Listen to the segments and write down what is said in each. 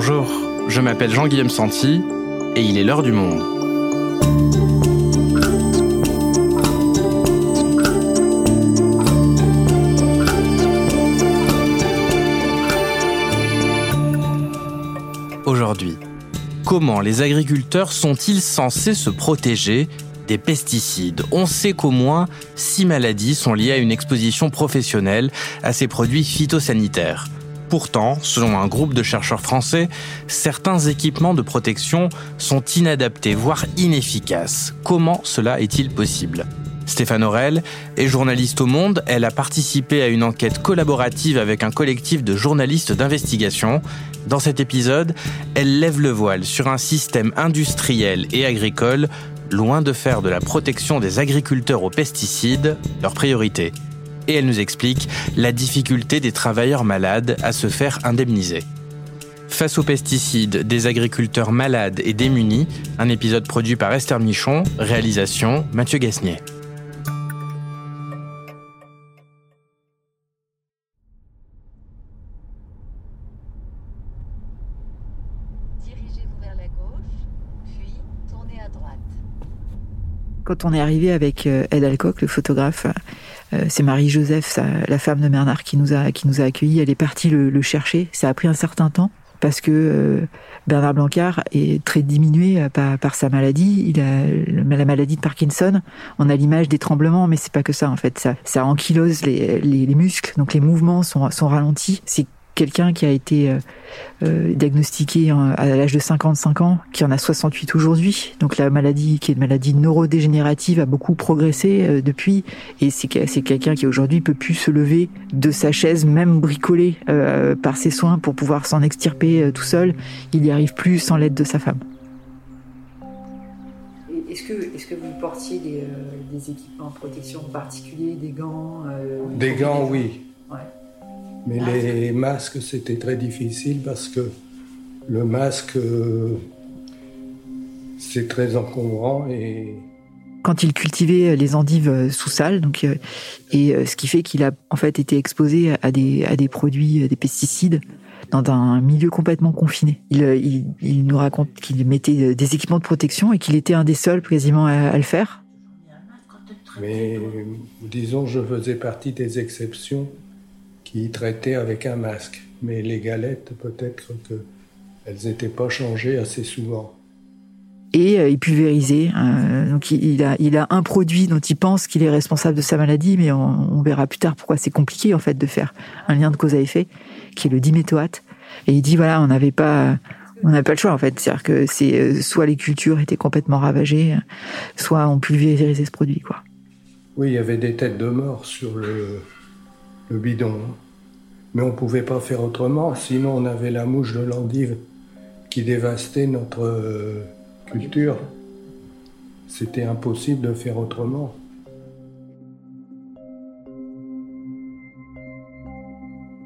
Bonjour, je m'appelle Jean-Guillaume Santi et il est l'heure du monde. Aujourd'hui, comment les agriculteurs sont-ils censés se protéger des pesticides? On sait qu'au moins six maladies sont liées à une exposition professionnelle à ces produits phytosanitaires. Pourtant, selon un groupe de chercheurs français, certains équipements de protection sont inadaptés, voire inefficaces. Comment cela est-il possible? Stéphane Aurel est journaliste au Monde. Elle a participé à une enquête collaborative avec un collectif de journalistes d'investigation. Dans cet épisode, elle lève le voile sur un système industriel et agricole loin de faire de la protection des agriculteurs aux pesticides leur priorité. Et elle nous explique la difficulté des travailleurs malades à se faire indemniser. Face aux pesticides, des agriculteurs malades et démunis, un épisode produit par Esther Michon, réalisation Mathieu Gasnier. Quand on est arrivé avec euh, Ed Alcock, le photographe, c'est Marie-Joseph, la femme de Bernard, qui nous a, qui nous a accueillis. Elle est partie le, chercher. Ça a pris un certain temps parce que euh, Bernard Blancard est très diminué par, sa maladie. Il a la maladie de Parkinson. On a l'image des tremblements, mais c'est pas que ça en fait. Ça, ça ankylose les, les, les muscles, donc les mouvements sont, sont ralentis. C'est quelqu'un qui a été euh, euh, diagnostiqué à l'âge de 55 ans, qui en a 68 aujourd'hui. Donc la maladie, qui est une maladie neurodégénérative, a beaucoup progressé euh, depuis. Et c'est quelqu'un qui aujourd'hui peut plus se lever de sa chaise, même bricolée par ses soins pour pouvoir s'en extirper tout seul. Il n'y arrive plus sans l'aide de sa femme. Est-ce que, est que, vous portiez des, des, équipements de protection particuliers, des gants Des gants, oui. Ouais. Mais les masques, c'était très difficile parce que le masque, euh, c'est très encombrant et quand il cultivait les endives euh, sous salle, donc euh, et ce qui fait qu'il a en fait été exposé à des à des produits, des pesticides dans un milieu complètement confiné. Il, il, nous raconte qu'il mettait des équipements de protection et qu'il était un des seuls quasiment à, le faire. Mais disons, je faisais partie des exceptions qui traitaient avec un masque. Mais les galettes, peut-être qu'elles n'étaient pas changées assez souvent. Et euh, il pulvérisait. Euh, donc il a, il a un produit dont il pense qu'il est responsable de sa maladie, mais on, verra plus tard pourquoi c'est compliqué en fait de faire un lien de cause à effet, qui est le diméthoate. Et il dit voilà, on n'avait pas, on n'a pas le choix en fait. C'est-à-dire que c'est euh, soit les cultures étaient complètement ravagées, soit on pulvérisait ce produit quoi. Oui, il y avait des têtes de mort sur le, le bidon. Mais on ne pouvait pas faire autrement, sinon on avait la mouche de l'endive qui dévastait notre euh, culture. C'était impossible de faire autrement.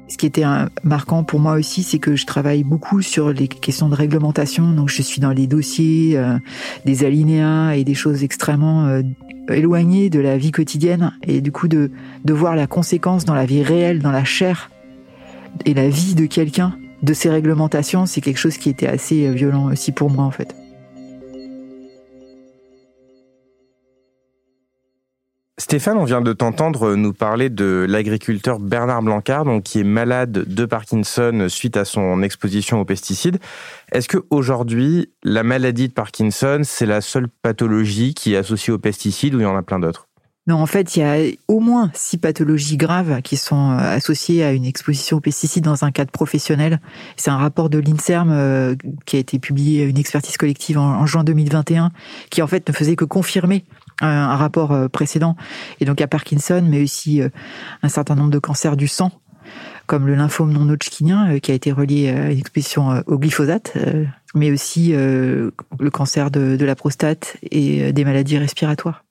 Ce qui était marquant pour moi aussi, c'est que je travaille beaucoup sur les questions de réglementation. Donc, je suis dans les dossiers, euh, des alinéas et des choses extrêmement euh, éloignées de la vie quotidienne. Et du coup, de, de voir la conséquence dans la vie réelle, dans la chair et la vie de quelqu'un de ces réglementations, c'est quelque chose qui était assez euh, violent aussi pour moi, en fait. Stéphane, on vient de t'entendre nous parler de l'agriculteur Bernard Blancard, donc qui est malade de Parkinson suite à son exposition aux pesticides. Est-ce que aujourd'hui, la maladie de Parkinson, c'est la seule pathologie qui est associée aux pesticides ou il y en a plein d'autres? Non, en fait, il y a au moins six pathologies graves qui sont euh, associées à une exposition aux pesticides dans un cadre professionnel. C'est un rapport de l'INSERM euh, qui a été publié, une expertise collective en, juin 2021, qui en fait ne faisait que confirmer un rapport euh, précédent, et donc à Parkinson, mais aussi euh, un certain nombre de cancers du sang, comme le lymphome non hodgkinien, euh, qui a été relié à une exposition au glyphosate, mais aussi le cancer de, de la prostate et des maladies respiratoires.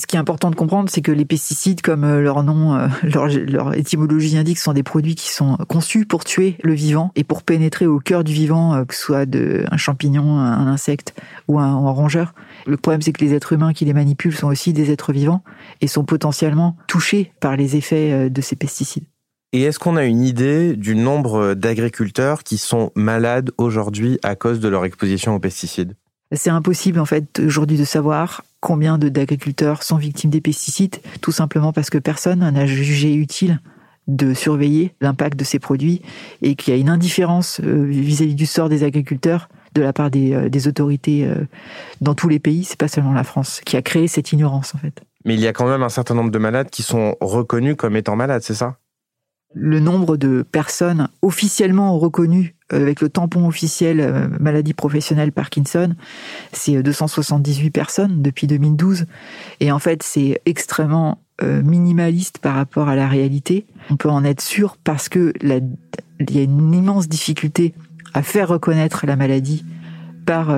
Ce qui est important de comprendre, c'est que les pesticides, comme leur nom, leur, leur, étymologie indique, sont des produits qui sont conçus pour tuer le vivant et pour pénétrer au cœur du vivant, que ce soit de, un champignon, un insecte ou un, un rongeur. Le problème, c'est que les êtres humains qui les manipulent sont aussi des êtres vivants et sont potentiellement touchés par les effets euh, de ces pesticides. Et est-ce qu'on a une idée du nombre d'agriculteurs qui sont malades aujourd'hui à cause de leur exposition aux pesticides? C'est impossible en fait aujourd'hui de savoir combien d'agriculteurs sont victimes des pesticides, tout simplement parce que personne n'a jugé utile de surveiller l'impact de ces produits et qu'il y a une indifférence euh, vis-à-vis du sort des agriculteurs de la part des, euh, autorités euh, dans tous les pays, c'est pas seulement la France, qui a créé cette ignorance en fait. Mais il y a quand même un certain nombre de malades qui sont reconnus comme étant malades, c'est ça? Le nombre de personnes officiellement reconnues avec le tampon officiel euh, maladie professionnelle Parkinson, c'est 278 euh, personnes depuis 2012. Et en fait, c'est extrêmement minimaliste par rapport à la réalité. On peut en être sûr parce que il y a une immense difficulté à faire reconnaître la maladie par,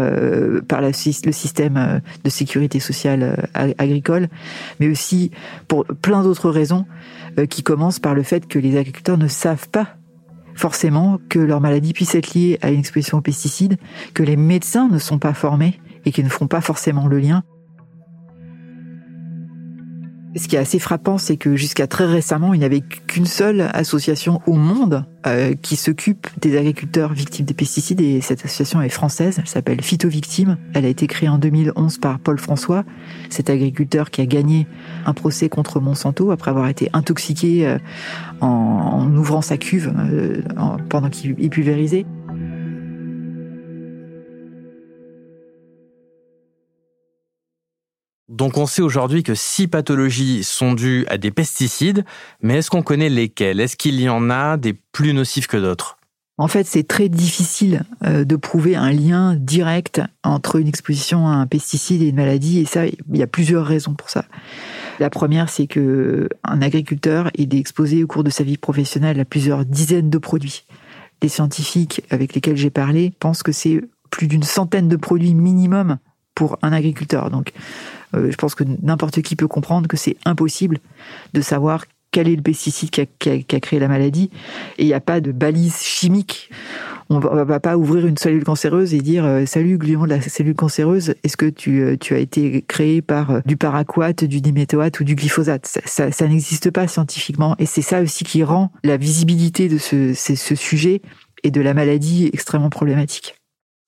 par le système de sécurité sociale agricole, mais aussi pour plein d'autres raisons. Euh, qui commence par le fait que les agriculteurs ne savent pas forcément que leur maladie puisse être liée à une exposition aux pesticides, que les médecins ne sont pas formés et qu'ils ne font pas forcément le lien ce qui est assez frappant, c'est que jusqu'à très récemment, il n'y avait qu'une seule association au monde euh, qui s'occupe des agriculteurs victimes des pesticides, et cette association est française, elle s'appelle Phytovictime. Elle a été créée en 2011 par Paul François, cet agriculteur qui a gagné un procès contre Monsanto après avoir été intoxiqué euh, en, ouvrant sa cuve euh, pendant qu'il pulvérisait. Donc on sait aujourd'hui que six pathologies sont dues à des pesticides, mais est-ce qu'on connaît lesquelles? Est-ce qu'il y en a des plus nocifs que d'autres? En fait, c'est très difficile euh, de prouver un lien direct entre une exposition à un pesticide et une maladie, et ça, il y a plusieurs raisons pour ça. La première, c'est que un agriculteur est exposé au cours de sa vie professionnelle à plusieurs dizaines de produits. Les scientifiques avec lesquels j'ai parlé pensent que c'est plus d'une centaine de produits minimum pour un agriculteur. Donc, euh, je pense que n'importe qui peut comprendre que c'est impossible de savoir quel est le pesticide qui a, créé la maladie. Et il n'y a pas de balise chimique. On ne va pas ouvrir une cellule cancéreuse et dire euh, Salut, gluon de la cellule cancéreuse, est-ce que tu, euh, tu, as été créé par du paraquat, du diméthoate ou du glyphosate? Ça, ça, n'existe pas scientifiquement. Et c'est ça aussi qui rend la visibilité de ce, ce sujet et de la maladie extrêmement problématique.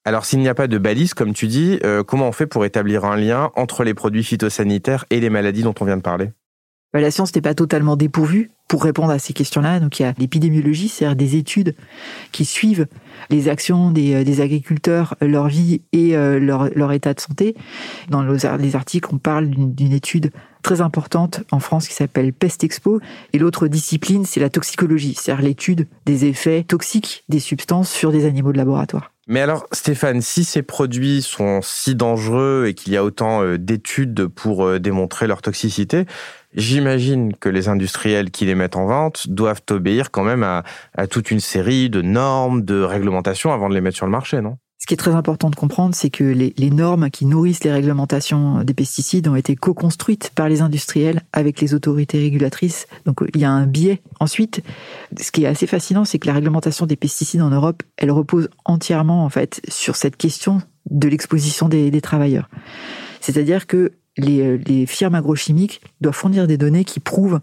Alors s'il n'y a pas de balise, comme tu dis, euh, comment on fait pour établir un lien entre les produits phytosanitaires et les maladies dont on vient de parler? Bah, La science n'est pas totalement dépourvue pour répondre à ces questions-là. Donc il y a l'épidémiologie, c'est-à-dire des études qui suivent les actions des, euh, agriculteurs, leur vie et euh, leur, état de santé. Dans les articles, on parle d'une étude très importante en France qui s'appelle Pest Expo. Et l'autre discipline, c'est la toxicologie, c'est-à-dire l'étude des effets toxiques des substances sur des animaux de laboratoire. Mais alors, Stéphane, si ces produits sont si dangereux et qu'il y a autant euh, d'études pour euh, démontrer leur toxicité, j'imagine que les industriels qui les mettent en vente doivent obéir quand même à, à toute une série de normes, de réglementations avant de les mettre sur le marché, non? Ce qui est très important de comprendre, c'est que les, normes qui nourrissent les réglementations des pesticides ont été co-construites par les industriels avec les autorités régulatrices. Donc il y a un biais. Ensuite, ce qui est assez fascinant, c'est que la réglementation des pesticides en Europe, elle repose entièrement en fait sur cette question de l'exposition des, des travailleurs. C'est-à-dire que euh, les, firmes agrochimiques doivent fournir des données qui prouvent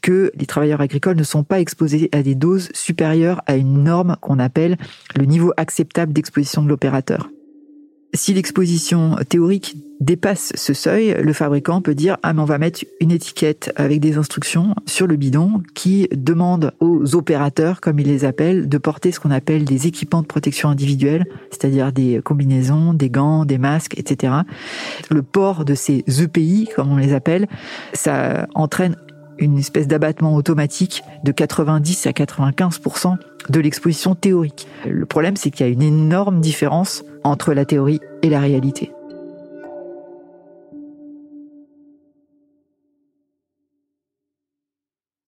que les travailleurs agricoles ne sont pas exposés à des doses supérieures à une norme qu'on appelle le niveau acceptable d'exposition de l'opérateur. Si l'exposition théorique dépasse ce seuil, le fabricant peut dire ah mais on va mettre une étiquette avec des instructions sur le bidon qui demande aux opérateurs, comme ils les appellent, de porter ce qu'on appelle des équipements de protection individuelle, c'est-à-dire des combinaisons, des gants, des masques, etc. Le port de ces EPI, comme on les appelle, ça entraîne une espèce d'abattement automatique de 90 à 95% de l'exposition théorique. Le problème, c'est qu'il y a une énorme différence entre la théorie et la réalité.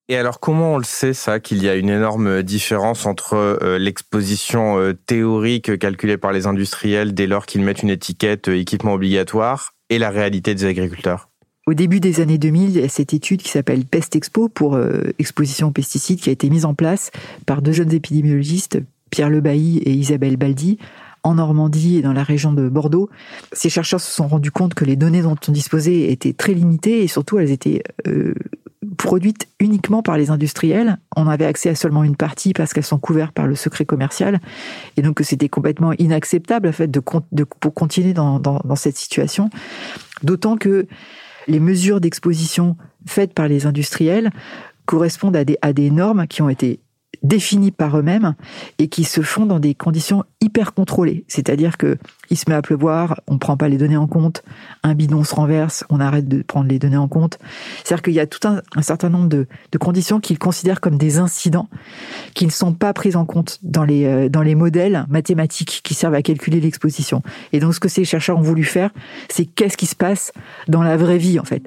Et alors comment on le sait ça qu'il y a une énorme différence entre euh, l'exposition euh, théorique calculée par les industriels dès lors qu'ils mettent une étiquette euh, équipement obligatoire et la réalité des agriculteurs? Au début des années 2000, il y a cette étude qui s'appelle Pest Expo pour exposition aux pesticides qui a été mise en place par deux jeunes épidémiologistes, Pierre Lebailly et Isabelle Baldi, en Normandie et dans la région de Bordeaux. Ces chercheurs se sont rendus compte que les données dont on disposait étaient très limitées et surtout elles étaient euh, produites uniquement par les industriels. On avait accès à seulement une partie parce qu'elles sont couvertes par le secret commercial. Et donc, c'était complètement inacceptable, en fait, de, de pour continuer dans, dans, dans cette situation. D'autant que les mesures d'exposition faites par les industriels correspondent à des, à des normes qui ont été définis par eux-mêmes et qui se font dans des conditions hyper contrôlées. C'est-à-dire que il se met à pleuvoir, on prend pas les données en compte, un bidon se renverse, on arrête de prendre les données en compte. C'est-à-dire qu'il y a tout un, certain nombre de, de conditions qu'ils considèrent comme des incidents qui ne sont pas prises en compte dans les, euh, dans les modèles mathématiques qui servent à calculer l'exposition. Et donc ce que ces chercheurs ont voulu faire, c'est qu'est-ce qui se passe dans la vraie vie en fait.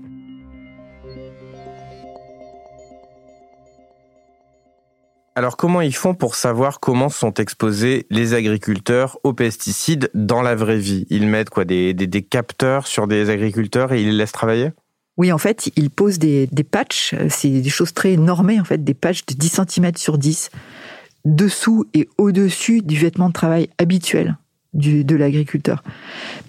Alors comment ils font pour savoir comment sont exposés les agriculteurs aux pesticides dans la vraie vie? Ils mettent quoi des, capteurs sur des agriculteurs et ils les laissent travailler? Oui, en fait, ils posent des, des patchs, c'est des choses très normées, en fait, des patchs de 10 cm sur 10, dessous et au-dessus du vêtement de travail habituel de l'agriculteur.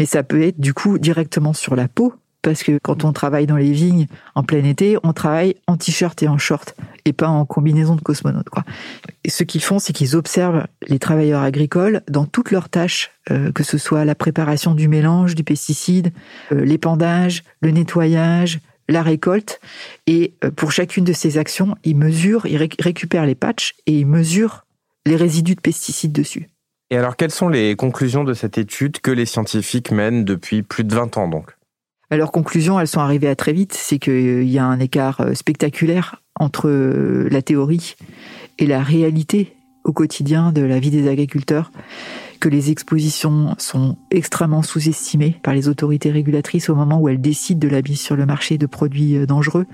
Mais ça peut être du coup directement sur la peau, parce que quand on travaille dans les vignes en plein été, on travaille en t-shirt et en short et pas en combinaison de cosmonaute. Quoi. Et ce qu'ils font, c'est qu'ils observent les travailleurs agricoles dans toutes leurs tâches, euh, que ce soit la préparation du mélange, du pesticide, euh, l'épandage, le nettoyage, la récolte. Et euh, pour chacune de ces actions, ils mesurent, ils récupèrent les patchs et ils mesurent les résidus de pesticides dessus. Et alors, quelles sont les conclusions de cette étude que les scientifiques mènent depuis plus de 20 ans donc? Leurs conclusions, elles sont arrivées à très vite, c'est qu'il y a un écart euh, spectaculaire entre euh, la théorie et la réalité au quotidien de la vie des agriculteurs, que les expositions sont extrêmement sous-estimées par les autorités régulatrices au moment où elles décident de la mise sur le marché de produits euh, dangereux,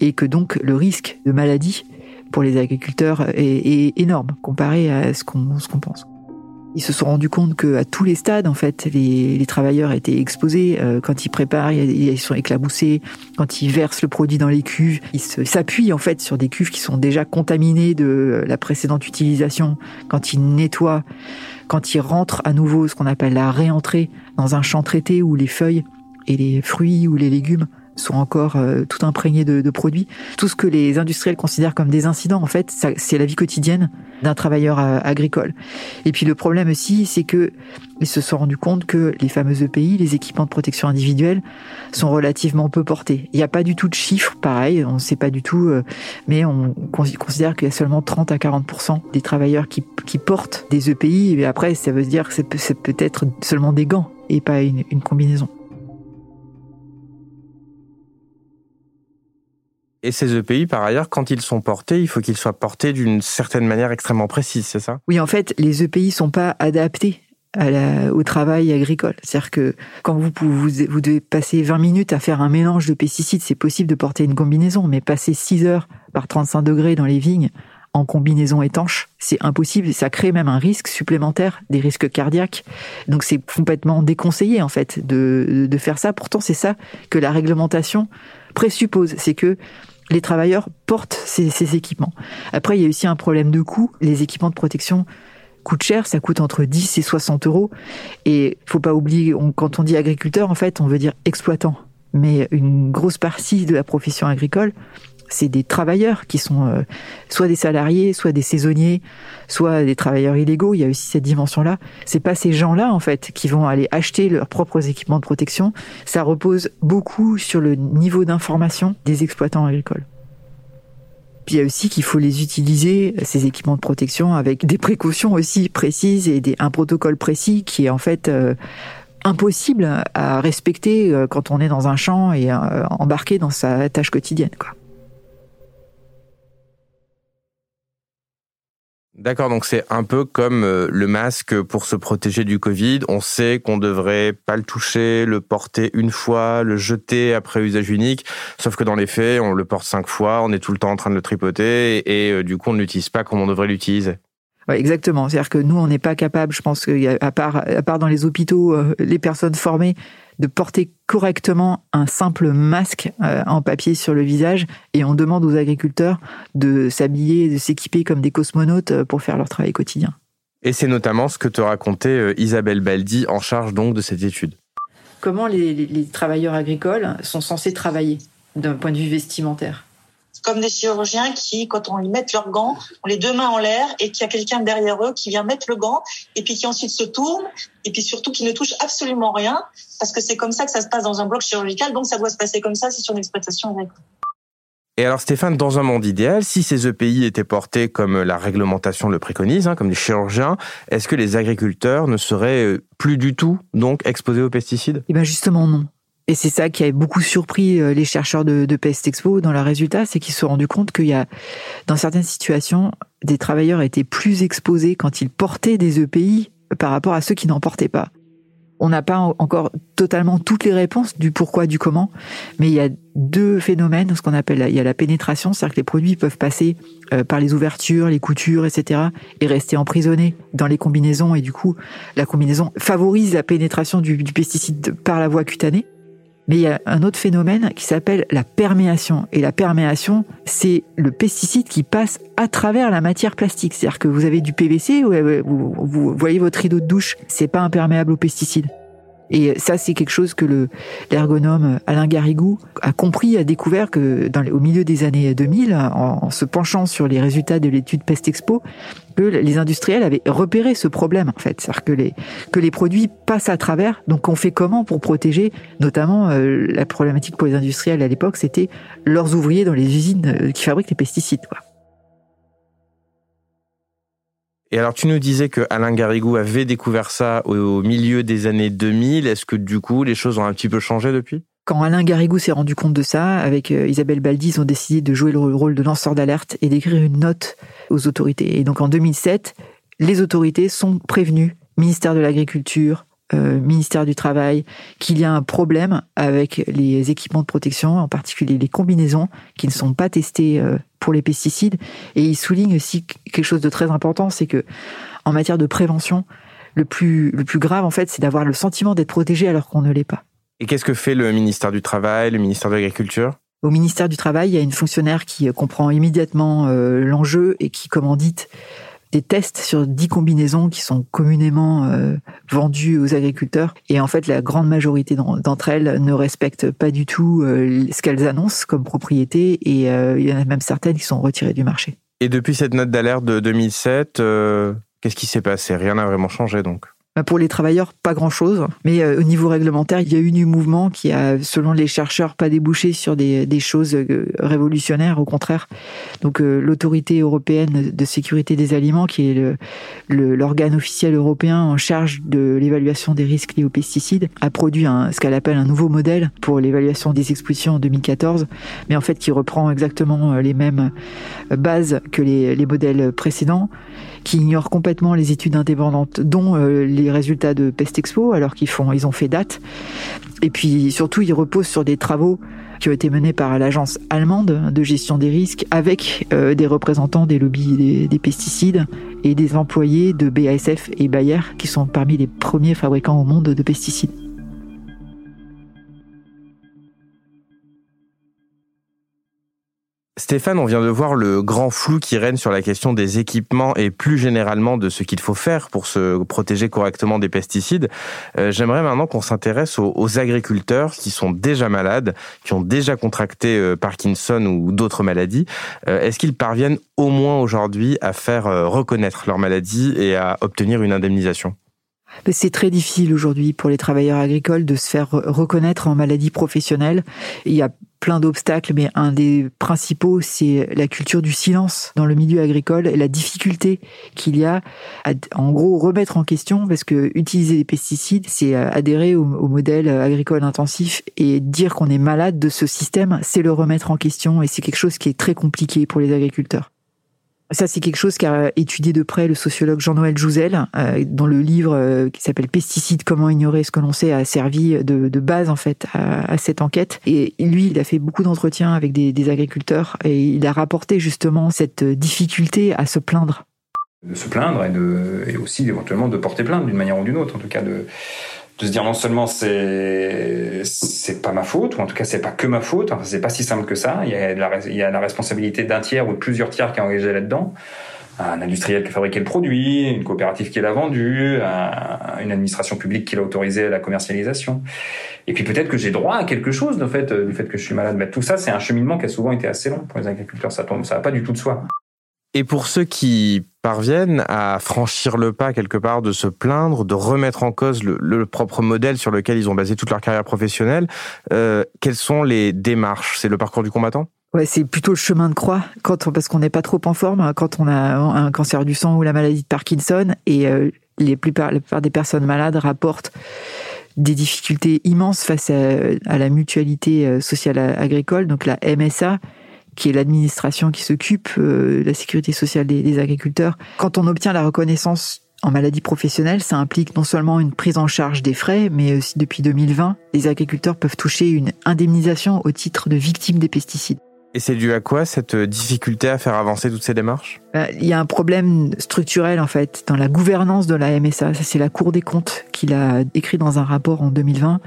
et que donc le risque de maladie pour les agriculteurs est, énorme comparé à ce qu'on pense. Ils se sont rendus compte que à tous les stades, en fait, les, les travailleurs étaient exposés. Euh, quand ils préparent, ils sont éclaboussés. Quand ils versent le produit dans les cuves, ils s'appuient en fait sur des cuves qui sont déjà contaminées de la précédente utilisation. Quand ils nettoient, quand ils rentrent à nouveau, ce qu'on appelle la réentrée dans un champ traité où les feuilles et les fruits ou les légumes sont encore euh, tout imprégnés de, de, produits. Tout ce que les industriels considèrent comme des incidents, en fait, c'est la vie quotidienne d'un travailleur euh, agricole. Et puis le problème aussi, c'est que ils se sont rendus compte que les fameux EPI, les équipements de protection individuelle, sont relativement peu portés. Il n'y a pas du tout de chiffres, pareil, on ne sait pas du tout, euh, mais on considère qu'il y a seulement 30 à 40% des travailleurs qui, qui portent des EPI. Et après, ça veut dire que c'est peut-être seulement des gants et pas une, une combinaison. Et ces EPI, par ailleurs, quand ils sont portés, il faut qu'ils soient portés d'une certaine manière extrêmement précise, c'est ça? Oui, en fait, les EPI sont pas adaptés au travail agricole. C'est-à-dire que quand vous, vous, devez passer 20 minutes à faire un mélange de pesticides, c'est possible de porter une combinaison, mais passer 6 heures par 35 degrés dans les vignes en combinaison étanche, c'est impossible. Ça crée même un risque supplémentaire, des risques cardiaques. Donc c'est complètement déconseillé en fait de, de faire ça. Pourtant c'est ça que la réglementation présuppose, c'est que les travailleurs portent ces, équipements. Après, il y a aussi un problème de coût. Les équipements de protection coûtent cher, ça coûte entre 10 et 60 euros. Et faut pas oublier, quand on dit agriculteur, en fait, on veut dire exploitant. Mais une grosse partie de la profession agricole, c'est des travailleurs qui sont euh, soit des salariés, soit des saisonniers, soit des travailleurs illégaux. Il y a aussi cette dimension-là. C'est pas ces gens-là en fait qui vont aller acheter leurs propres équipements de protection. Ça repose beaucoup sur le niveau d'information des exploitants agricoles. Puis il y a aussi qu'il faut les utiliser, ces équipements de protection, avec des précautions aussi précises et un protocole précis qui est en fait euh, impossible à respecter euh, quand on est dans un champ et embarqué dans sa tâche quotidienne. D'accord, donc c'est un peu comme euh, le masque pour se protéger du Covid. On sait qu'on devrait pas le toucher, le porter une fois, le jeter après usage unique. Sauf que dans les faits, on le porte cinq fois, on est tout le temps en train de le tripoter et, euh, du coup, on ne l'utilise pas comme on devrait l'utiliser. Exactement. C'est-à-dire que nous, on n'est pas capable, je pense qu'à part, à part dans les hôpitaux, euh, les personnes formées de porter correctement un simple masque euh, en papier sur le visage et on demande aux agriculteurs de s'habiller, de s'équiper comme des cosmonautes euh, pour faire leur travail quotidien. Et c'est notamment ce que te racontait euh, Isabelle Baldi en charge donc de cette étude. Comment les, travailleurs agricoles sont censés travailler d'un point de vue vestimentaire? Comme des chirurgiens qui, quand on lui met leurs gants, ont les deux mains en l'air et qu'il y a quelqu'un derrière eux qui vient mettre le gant et puis qui ensuite se tourne et puis surtout qui ne touche absolument rien parce que c'est comme ça que ça se passe dans un bloc chirurgical, donc ça doit se passer comme ça, c'est sur une exploitation agricole. Et alors Stéphane, dans un monde idéal, si ces EPI étaient portés comme la réglementation le préconise, hein, comme les chirurgiens, est-ce que les agriculteurs ne seraient euh, plus du tout donc exposés aux pesticides? Eh bien justement non. Et c'est ça qui a beaucoup surpris euh, les chercheurs de, de Pest Expo dans leur résultat, c'est qu'ils se sont rendus compte qu'il y a, dans certaines situations, des travailleurs étaient plus exposés quand ils portaient des EPI par rapport à ceux qui n'en portaient pas. On n'a pas encore totalement toutes les réponses du pourquoi, du comment, mais il y a deux phénomènes, ce qu'on appelle, il y a la pénétration, c'est-à-dire que les produits peuvent passer euh, par les ouvertures, les coutures, etc., et rester emprisonnés dans les combinaisons, et du coup, la combinaison favorise la pénétration du pesticide par la voie cutanée. Mais il y a un autre phénomène qui s'appelle la perméation. Et la perméation, c'est le pesticide qui passe à travers la matière plastique. C'est-à-dire que vous avez du PVC, vous, voyez votre rideau de douche, c'est pas imperméable aux pesticides. Et ça, c'est quelque chose que le l'ergonome Alain Garrigou a compris, a découvert que au milieu des années 2000, en, en se penchant sur les résultats de l'étude Pest Expo, que les industriels avaient repéré ce problème en fait, c'est-à-dire que les que les produits passent à travers. Donc on fait comment pour protéger, notamment euh, la problématique pour les industriels à l'époque, c'était leurs ouvriers dans les usines euh, qui fabriquent les pesticides. Quoi. Et alors, tu nous disais que Alain Garrigou avait découvert ça au, milieu des années 2000. Est-ce que du coup, les choses ont un petit peu changé depuis? Quand Alain Garrigou s'est rendu compte de ça, avec euh, Isabelle Baldi, ils ont décidé de jouer le rôle de lanceur d'alerte et d'écrire une note aux autorités. Et donc en 2007, les autorités sont prévenues, ministère de l'Agriculture, euh, ministère du Travail, qu'il y a un problème avec les équipements de protection, en particulier les combinaisons, qui ne sont pas testées euh, pour les pesticides. Et il souligne aussi quelque chose de très important, c'est que en matière de prévention, le plus, le plus grave, en fait, c'est d'avoir le sentiment d'être protégé alors qu'on ne l'est pas. Et qu'est-ce que fait le ministère du Travail, le ministère de l'Agriculture? Au ministère du Travail, il y a une fonctionnaire qui comprend immédiatement euh, l'enjeu et qui commandite des tests sur 10 combinaisons qui sont communément euh, vendues aux agriculteurs. Et en fait, la grande majorité d'entre elles ne respectent pas du tout euh, ce qu'elles annoncent comme propriété et euh, il y en a même certaines qui sont retirées du marché. Et depuis cette note d'alerte de 2007, qu'est-ce qui s'est passé? Rien n'a vraiment changé donc? Pour les travailleurs, pas grand-chose. Mais euh, au niveau réglementaire, il y a eu du mouvement qui a, selon les chercheurs, pas débouché sur des, choses euh, révolutionnaires, au contraire. Donc euh, l'autorité européenne de sécurité des aliments, qui est l'organe officiel européen en charge de l'évaluation des risques liés aux pesticides, a produit ce qu'elle appelle un nouveau modèle pour l'évaluation des expositions en 2014, mais en fait qui reprend exactement les mêmes bases que les, les modèles précédents qui ignorent complètement les études indépendantes, dont euh, les résultats de Pest Expo, alors qu'ils font, ils ont fait date. Et puis surtout, ils reposent sur des travaux qui ont été menés par l'agence allemande de gestion des risques avec euh, des représentants des lobbies des, des, pesticides et des employés de BASF et Bayer qui sont parmi les premiers fabricants au monde de pesticides. Stéphane, on vient de voir le grand flou qui règne sur la question des équipements et plus généralement de ce qu'il faut faire pour se protéger correctement des pesticides. Euh, J'aimerais maintenant qu'on s'intéresse aux, agriculteurs qui sont déjà malades, qui ont déjà contracté euh, Parkinson ou d'autres maladies. Euh, Est-ce qu'ils parviennent au moins aujourd'hui à faire reconnaître leur maladie et à obtenir une indemnisation? C'est très difficile aujourd'hui pour les travailleurs agricoles de se faire reconnaître en maladie professionnelle. Il y a plein d'obstacles, mais un des principaux, c'est la culture du silence dans le milieu agricole et la difficulté qu'il y a à, en gros, remettre en question, parce que utiliser des pesticides, c'est adhérer au, au, modèle agricole intensif et dire qu'on est malade de ce système, c'est le remettre en question et c'est quelque chose qui est très compliqué pour les agriculteurs. Ça, c'est quelque chose qu'a étudié de près le sociologue Jean-Noël Jouzel, euh, dont le livre euh, qui s'appelle Pesticides, comment ignorer ce que l'on sait a servi de, base en fait à, à, cette enquête. Et lui, il a fait beaucoup d'entretiens avec des, des, agriculteurs et il a rapporté justement cette difficulté à se plaindre. De se plaindre et, de, et aussi éventuellement de porter plainte d'une manière ou d'une autre, en tout cas de de se dire non seulement c'est c'est pas ma faute ou en tout cas c'est pas que ma faute enfin c'est pas si simple que ça il y a la, il y a la responsabilité d'un tiers ou de plusieurs tiers qui est engagé là-dedans un industriel qui a fabriqué le produit, une coopérative qui l'a vendu, une administration publique qui l'a autorisé à la commercialisation. Et puis peut-être que j'ai droit à quelque chose du fait, du fait que je suis malade. Mais tout ça, c'est un cheminement qui a souvent été assez long pour les agriculteurs. Ça tombe, ça va pas du tout de soi. Et pour ceux qui parviennent à franchir le pas quelque part de se plaindre, de remettre en cause le, propre modèle sur lequel ils ont basé toute leur carrière professionnelle, euh, quelles sont les démarches? C'est le parcours du combattant? Ouais, c'est plutôt le chemin de croix quand parce qu'on n'est pas trop en forme hein, quand on a un cancer du sang ou la maladie de Parkinson. Et euh, les plupart, la plupart des personnes malades rapportent des difficultés immenses face à, la mutualité euh, sociale agricole, donc la MSA, qui est l'administration qui s'occupe euh, de la sécurité sociale des, des, agriculteurs. Quand on obtient la reconnaissance en maladie professionnelle, ça implique non seulement une prise en charge des frais, mais aussi depuis 2020, les agriculteurs peuvent toucher une indemnisation au titre de victime des pesticides. Et c'est dû à quoi cette difficulté à faire avancer toutes ces démarches? Bah, Il y a un problème structurel en fait dans la gouvernance de la MSA. C'est la Cour des comptes qui l'a écrit dans un rapport en 2020.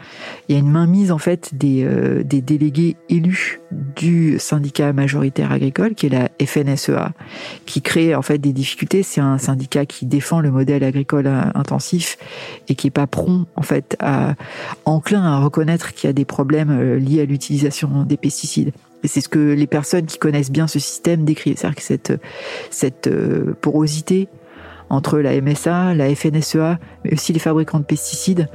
Il y a une mainmise en fait des, euh, des délégués élus du syndicat majoritaire agricole qui est la FNSEA qui crée en fait des difficultés. C'est un syndicat qui défend le modèle agricole intensif et qui est pas prompt en fait à enclin à reconnaître qu'il y a des problèmes euh, liés à l'utilisation des pesticides. C'est ce que les personnes qui connaissent bien ce système décrivent. C'est-à-dire que cette, euh, porosité entre la MSA, la FNSEA, mais aussi les fabricants de pesticides,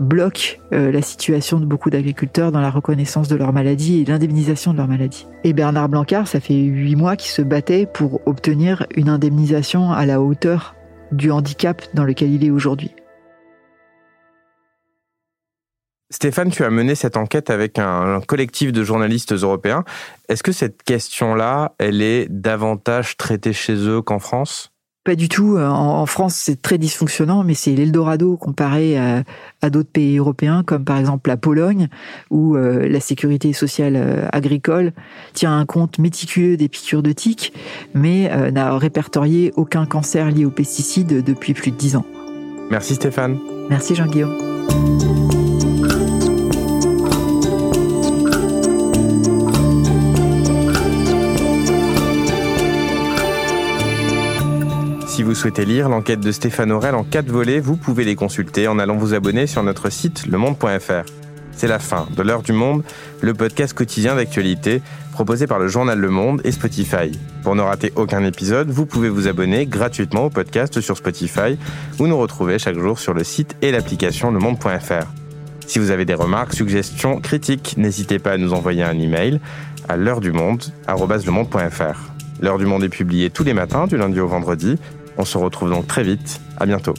bloque euh, la situation de beaucoup d'agriculteurs dans la reconnaissance de leur maladie et l'indemnisation de leur maladie. Et Bernard Blancard, ça fait huit mois qu'il se battait pour obtenir une indemnisation à la hauteur du handicap dans lequel il est aujourd'hui. Stéphane, tu as mené cette enquête avec un collectif de journalistes européens. Est-ce que cette question-là, elle est davantage traitée chez eux qu'en France? Pas du tout. En, France, c'est très dysfonctionnant, mais c'est l'Eldorado comparé à, d'autres pays européens, comme par exemple la Pologne, où euh, la sécurité sociale euh, agricole tient un compte méticuleux des piqûres de tiques, mais euh, n'a répertorié aucun cancer lié aux pesticides depuis plus de dix ans. Merci Stéphane. Merci Jean-Guillaume. Si vous souhaitez lire l'enquête de Stéphane Aurel en quatre volets, vous pouvez les consulter en allant vous abonner sur notre site lemonde.fr. C'est la fin de l'heure du monde, le podcast quotidien d'actualité proposé par le journal Le Monde et Spotify. Pour ne rater aucun épisode, vous pouvez vous abonner gratuitement au podcast sur Spotify ou nous retrouver chaque jour sur le site et l'application lemonde.fr. Si vous avez des remarques, suggestions, critiques, n'hésitez pas à nous envoyer un email à l'heure du monde L'heure du monde est publiée tous les matins du lundi au vendredi on se retrouve donc très vite. À bientôt.